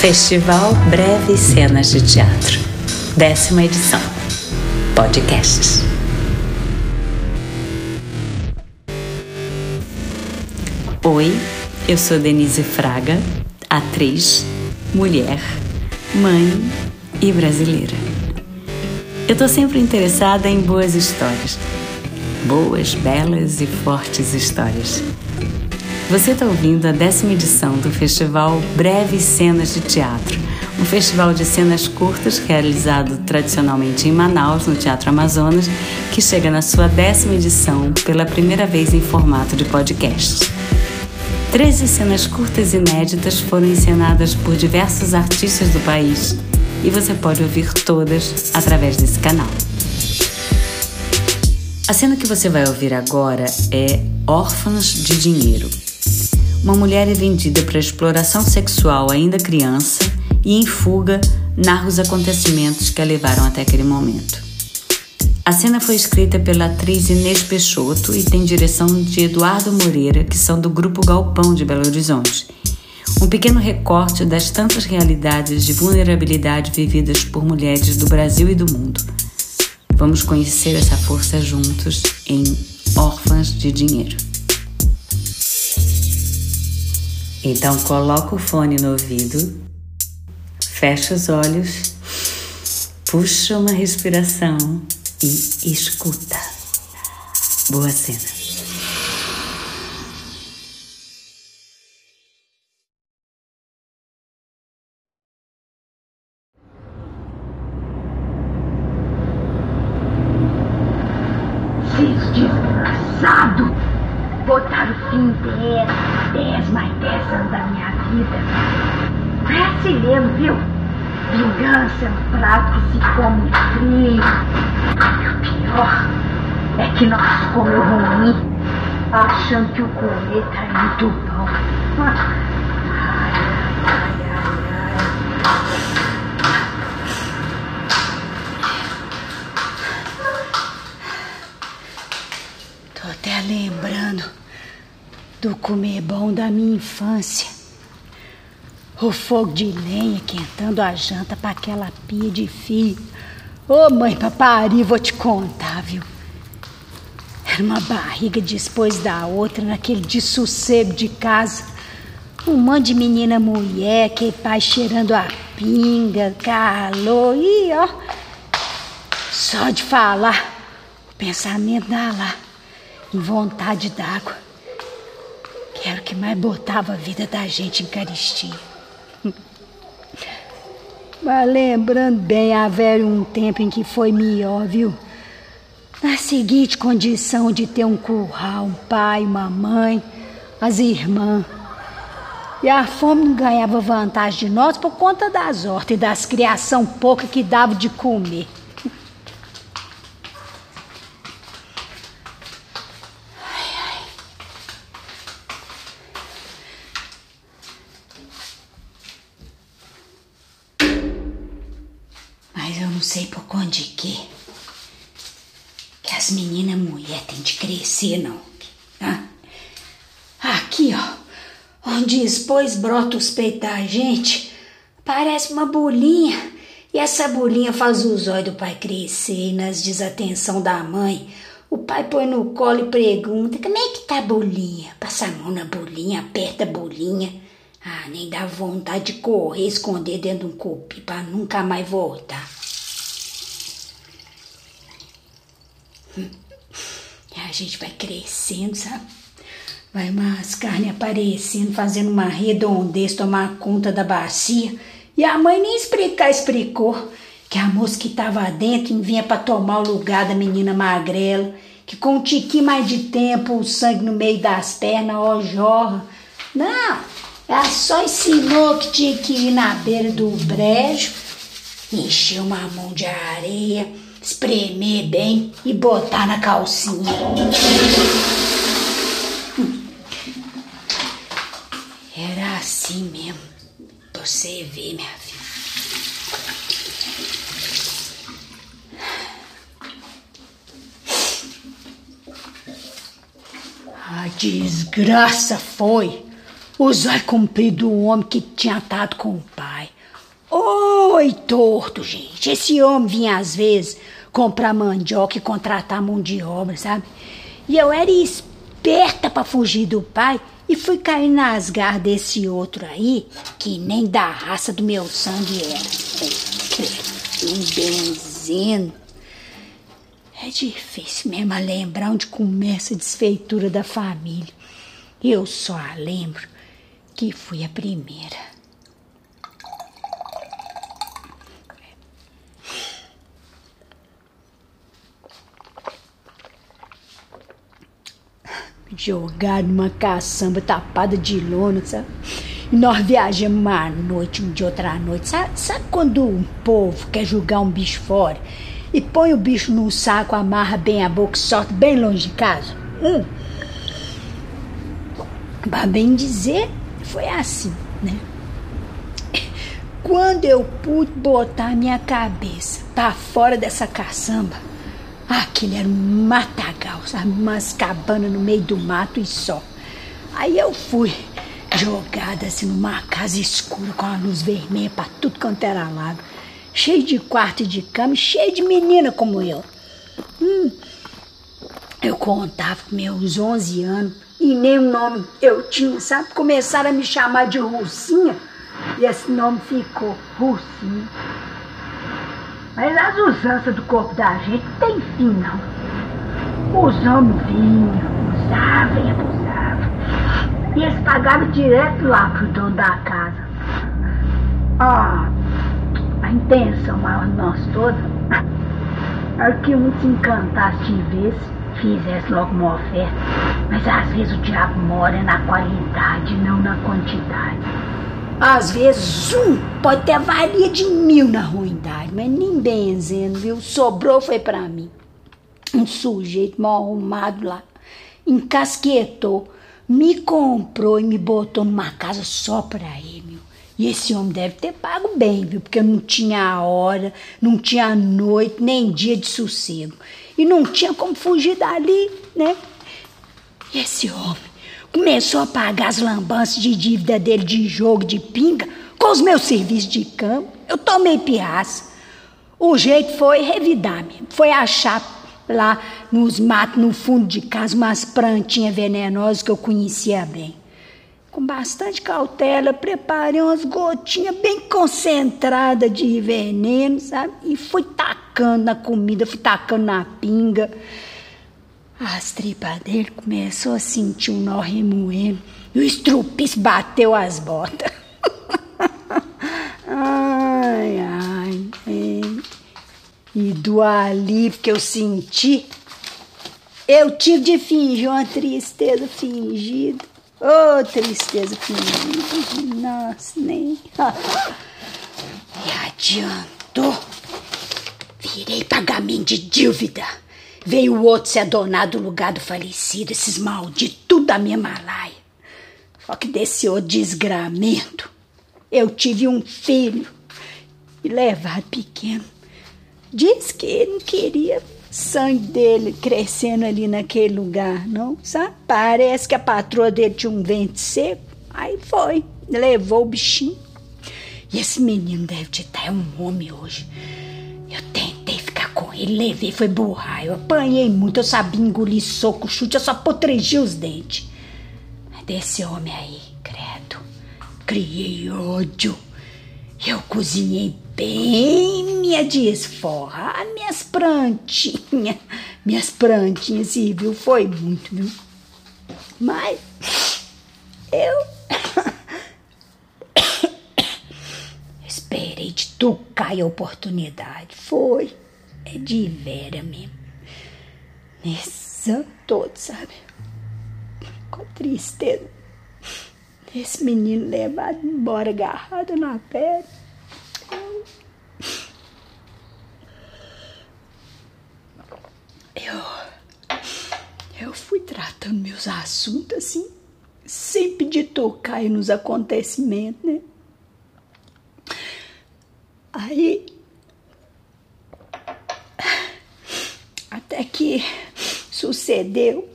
Festival Breves Cenas de Teatro, décima edição. Podcasts. Oi, eu sou Denise Fraga, atriz, mulher, mãe e brasileira. Eu tô sempre interessada em boas histórias. Boas, belas e fortes histórias. Você está ouvindo a décima edição do Festival Breves Cenas de Teatro, um festival de cenas curtas realizado tradicionalmente em Manaus, no Teatro Amazonas, que chega na sua décima edição pela primeira vez em formato de podcast. Treze cenas curtas inéditas foram encenadas por diversos artistas do país e você pode ouvir todas através desse canal. A cena que você vai ouvir agora é Órfãos de Dinheiro, uma mulher é vendida para exploração sexual ainda criança e em fuga narra os acontecimentos que a levaram até aquele momento. A cena foi escrita pela atriz Inês Peixoto e tem direção de Eduardo Moreira, que são do Grupo Galpão de Belo Horizonte. Um pequeno recorte das tantas realidades de vulnerabilidade vividas por mulheres do Brasil e do mundo. Vamos conhecer essa força juntos em Órfãs de Dinheiro. Então coloca o fone no ouvido, fecha os olhos, puxa uma respiração e escuta. Boa cena. Vingança é um prato que se come frio. E o pior é que nós comemos ruim, achando que o comer tá muito bom. Ai, ai, ai, ai. Tô até lembrando do comer bom da minha infância. O fogo de lenha quentando a janta para aquela pia de fio. Ô oh, mãe, papari, vou te contar, viu? Era uma barriga depois da outra, naquele dessossego de casa. Um monte de menina mulher, que pai cheirando a pinga, calor, e ó. Só de falar, o pensamento dá lá, em vontade d'água. Era o que mais botava a vida da gente em caristia. Mas lembrando bem, haver um tempo em que foi melhor, viu? Na seguinte condição de ter um curral, um pai, uma mãe, as irmãs. E a fome não ganhava vantagem de nós por conta das hortas e das criação pouca que dava de comer. Não sei por conta de quê. Que as meninas mulher têm de crescer, não. Ah, aqui, ó. Onde expôs brota os peitos da gente, parece uma bolinha. E essa bolinha faz os olhos do pai crescer e nas desatenção da mãe. O pai põe no colo e pergunta: Como é que tá a bolinha? Passa a mão na bolinha, aperta a bolinha. Ah, nem dá vontade de correr, esconder dentro de um cupim para nunca mais voltar. E a gente vai crescendo, sabe? Vai umas carnes aparecendo, fazendo uma redondez, tomar conta da bacia. E a mãe nem explicar, explicou que a moça que estava dentro vinha para tomar o lugar da menina magrela, que com um tiquinho mais de tempo, o sangue no meio das pernas, ó, jorra. Não, ela só ensinou que tinha que ir na beira do brejo, encher uma mão de areia espremer bem e botar na calcinha. Era assim mesmo. Você vê, minha filha. A desgraça foi o zóio comprido do homem que tinha atado com o pai. Foi torto, gente. Esse homem vinha às vezes comprar mandioca e contratar mão de obra, sabe? E eu era esperta para fugir do pai e fui cair nas garras desse outro aí, que nem da raça do meu sangue era. Um benzeno. É difícil mesmo lembrar onde começa a desfeitura da família. Eu só lembro que fui a primeira. Jogado numa caçamba tapada de lona, sabe? E nós viajamos uma noite, um dia outra noite. Sabe, sabe quando um povo quer jogar um bicho fora e põe o bicho num saco, amarra bem a boca e solta bem longe de casa? Hum. Pra bem dizer, foi assim, né? Quando eu pude botar minha cabeça pra fora dessa caçamba, aquele era um matagal, sabe? Umas cabanas no meio do mato e só. Aí eu fui jogada assim numa casa escura com a luz vermelha pra tudo quanto era lado. Cheio de quarto e de cama, cheio de menina como eu. Hum, eu contava com meus 11 anos e nem o nome eu tinha, sabe? Começaram a me chamar de Russinha e esse nome ficou Russinha. Mas as usanças do corpo da gente tem fim, não. Os homens vinham, usavam e abusavam. E eles pagavam direto lá pro dono da casa. Ah, a intenção maior de nós todos era que um se encantasse de vez fizesse logo uma oferta. Mas às vezes o diabo mora na qualidade, não na quantidade. Às vezes um pode ter valia de mil na ruindade, mas nem benzendo, viu? Sobrou foi para mim. Um sujeito mal arrumado lá, encasquetou, me comprou e me botou numa casa só para ele, meu. E esse homem deve ter pago bem, viu? Porque eu não tinha hora, não tinha noite, nem dia de sossego e não tinha como fugir dali, né? E esse homem começou a pagar as lambanças de dívida dele de jogo de pinga com os meus serviços de campo. Eu tomei pirraça. O jeito foi revidar mesmo, foi achar lá nos matos, no fundo de casa, umas plantinhas venenosas que eu conhecia bem. Com bastante cautela, preparei umas gotinhas bem concentradas de veneno, sabe? E fui tacando na comida, fui tacando na pinga. As tripas dele começou a sentir um nó remoendo e o estrupis bateu as botas. ai, ai, ai. E do alívio que eu senti, eu tive de fingir uma tristeza fingida. Oh, tristeza fingida. Nossa, nem. e adiantou. Virei pagamento de dívida. Veio o outro se adonar do lugar do falecido, esses malditos, tudo da minha malaia. Só que desse outro desgramento, eu tive um filho e levado pequeno. Diz que ele não queria sangue dele crescendo ali naquele lugar, não, sabe? Parece que a patroa dele tinha um vento seco. Aí foi, levou o bichinho. E esse menino deve estar é um homem hoje. Eu tentei ele, levei, foi burrar. Eu apanhei muito, eu sabia engolir soco, chute, eu só potregi os dentes. Mas desse homem aí, credo, criei ódio. Eu cozinhei bem minha desforra, ah, minhas plantinhas, minhas plantinhas, sim, viu? Foi muito, viu? Mas eu esperei de tocar a oportunidade. Foi, é de vera mesmo. Nesse ano todo, sabe? Com tristeza esse menino levado embora agarrado na pedra. Eu, eu fui tratando meus assuntos assim, sem pedir tocar nos acontecimentos, né? Aí. Até que sucedeu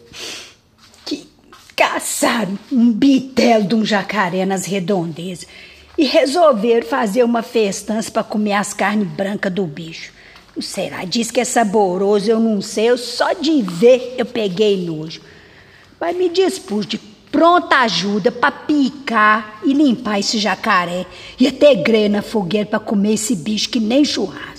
caçaram um bitelo de um jacaré nas redondezas. e resolveram fazer uma festança para comer as carnes brancas do bicho. Não será? Diz que é saboroso, eu não sei, eu só de ver eu peguei nojo. Mas me dispus de pronta ajuda para picar e limpar esse jacaré e até grena na fogueira para comer esse bicho que nem churrasco.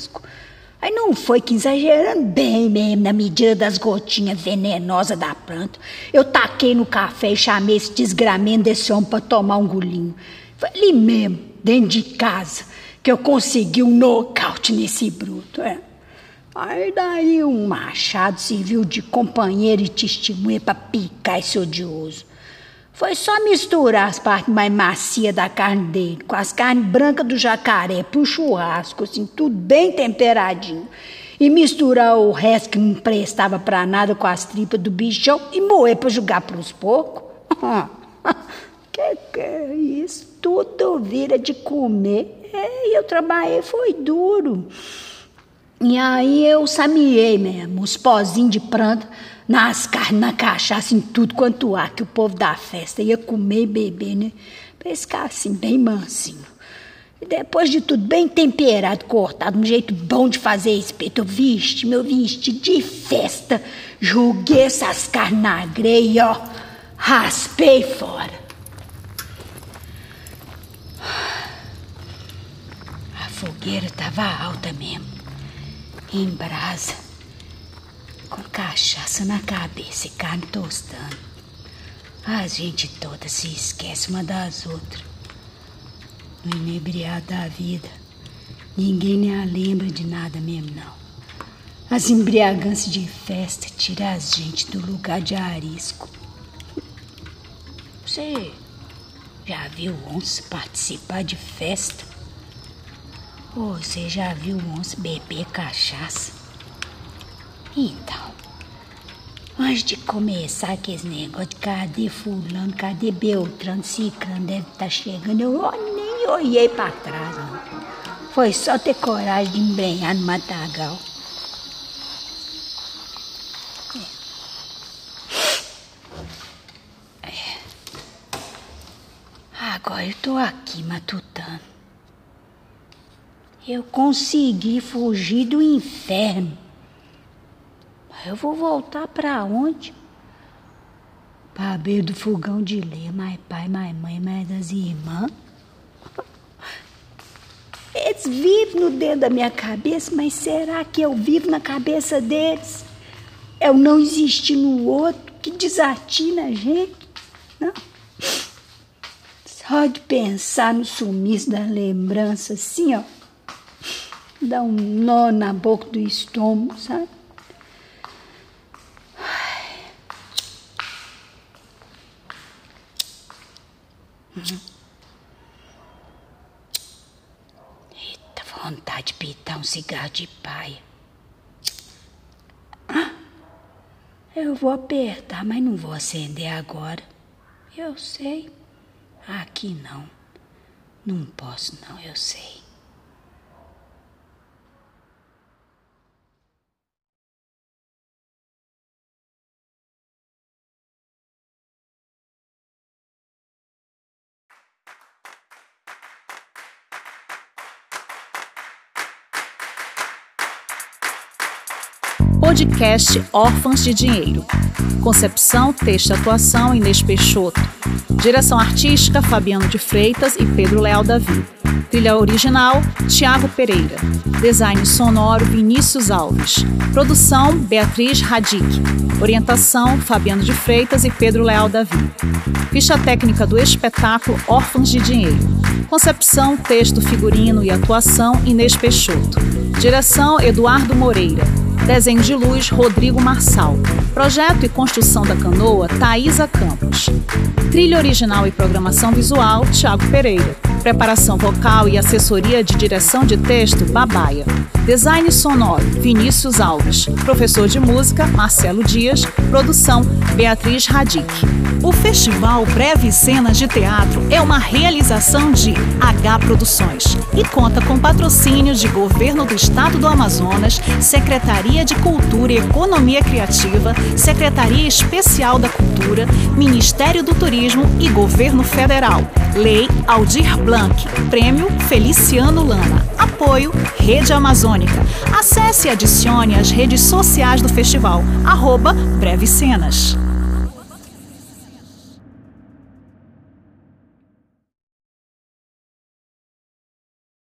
Aí não foi que exagerando bem mesmo na medida das gotinhas venenosas da planta. Eu taquei no café e chamei esse desgramento desse homem para tomar um golinho. Foi ali mesmo, dentro de casa, que eu consegui um nocaute nesse bruto. É. Aí daí um machado serviu de companheiro e testemunha para picar esse odioso. Foi só misturar as partes mais macias da carne dele com as carnes brancas do jacaré pro churrasco, assim, tudo bem temperadinho. E misturar o resto que não prestava para nada com as tripas do bichão e moer para jogar pros porcos. que que é isso? Tudo vira de comer. É, eu trabalhei, foi duro. E aí eu sabiei mesmo, os pozinhos de planta nas carnes, na cachaça, em tudo quanto há, que o povo da festa ia comer e beber, né? Pra ficar assim, bem mansinho. E depois de tudo, bem temperado, cortado, um jeito bom de fazer espeto, eu viste, meu vestido de festa, joguei essas carnes na greia, ó, raspei fora. A fogueira tava alta mesmo, em brasa com cachaça na cabeça e carne tostando. A gente toda se esquece uma das outras. No inebriado da vida, ninguém nem a lembra de nada mesmo, não. As embriaganças de festa tiram a gente do lugar de arisco. Você já viu onça participar de festa? Você já viu onça beber cachaça? Então, antes de começar aqueles negócios cadê fulano, cadê Beltrano, Ciclano deve estar tá chegando, eu nem olhei para trás, não. Foi só ter coragem de embrenhar no matagal. É. é. Agora eu tô aqui matutando. Eu consegui fugir do inferno. Eu vou voltar para onde? Para beira do fogão de ler, mais pai, mais mãe, mais das irmãs. Eles vivem no dentro da minha cabeça, mas será que eu vivo na cabeça deles? Eu não existir no outro que desatina a gente? Não. Só de pensar no sumiço da lembrança, assim, ó, dá um nó na boca do estômago, sabe? Eita, vontade de pitar um cigarro de paia. Eu vou apertar, mas não vou acender agora. Eu sei. Aqui não. Não posso, não, eu sei. Podcast Órfãos de Dinheiro. Concepção, texto e atuação Inês Peixoto. Direção artística Fabiano de Freitas e Pedro Leal Davi. Trilha original Tiago Pereira. Design sonoro Vinícius Alves. Produção Beatriz Radic. Orientação Fabiano de Freitas e Pedro Leal Davi. Ficha técnica do espetáculo Órfãos de Dinheiro. Concepção, texto, figurino e atuação Inês Peixoto. Direção Eduardo Moreira. Desenho de luz, Rodrigo Marçal. Projeto e construção da canoa, Thaisa Campos. Trilha original e programação visual, Tiago Pereira. Preparação vocal e assessoria de direção de texto, Babaia. Design sonoro, Vinícius Alves. Professor de música, Marcelo Dias. Produção, Beatriz Radic. O Festival Breve Cenas de Teatro é uma realização de H Produções e conta com patrocínio de Governo do Estado do Amazonas, Secretaria de Cultura e Economia Criativa, Secretaria Especial da Cultura, Ministério do Turismo e Governo Federal. Lei Aldir Prêmio Feliciano Lana. Apoio Rede Amazônica. Acesse e adicione as redes sociais do festival. Arroba Cenas.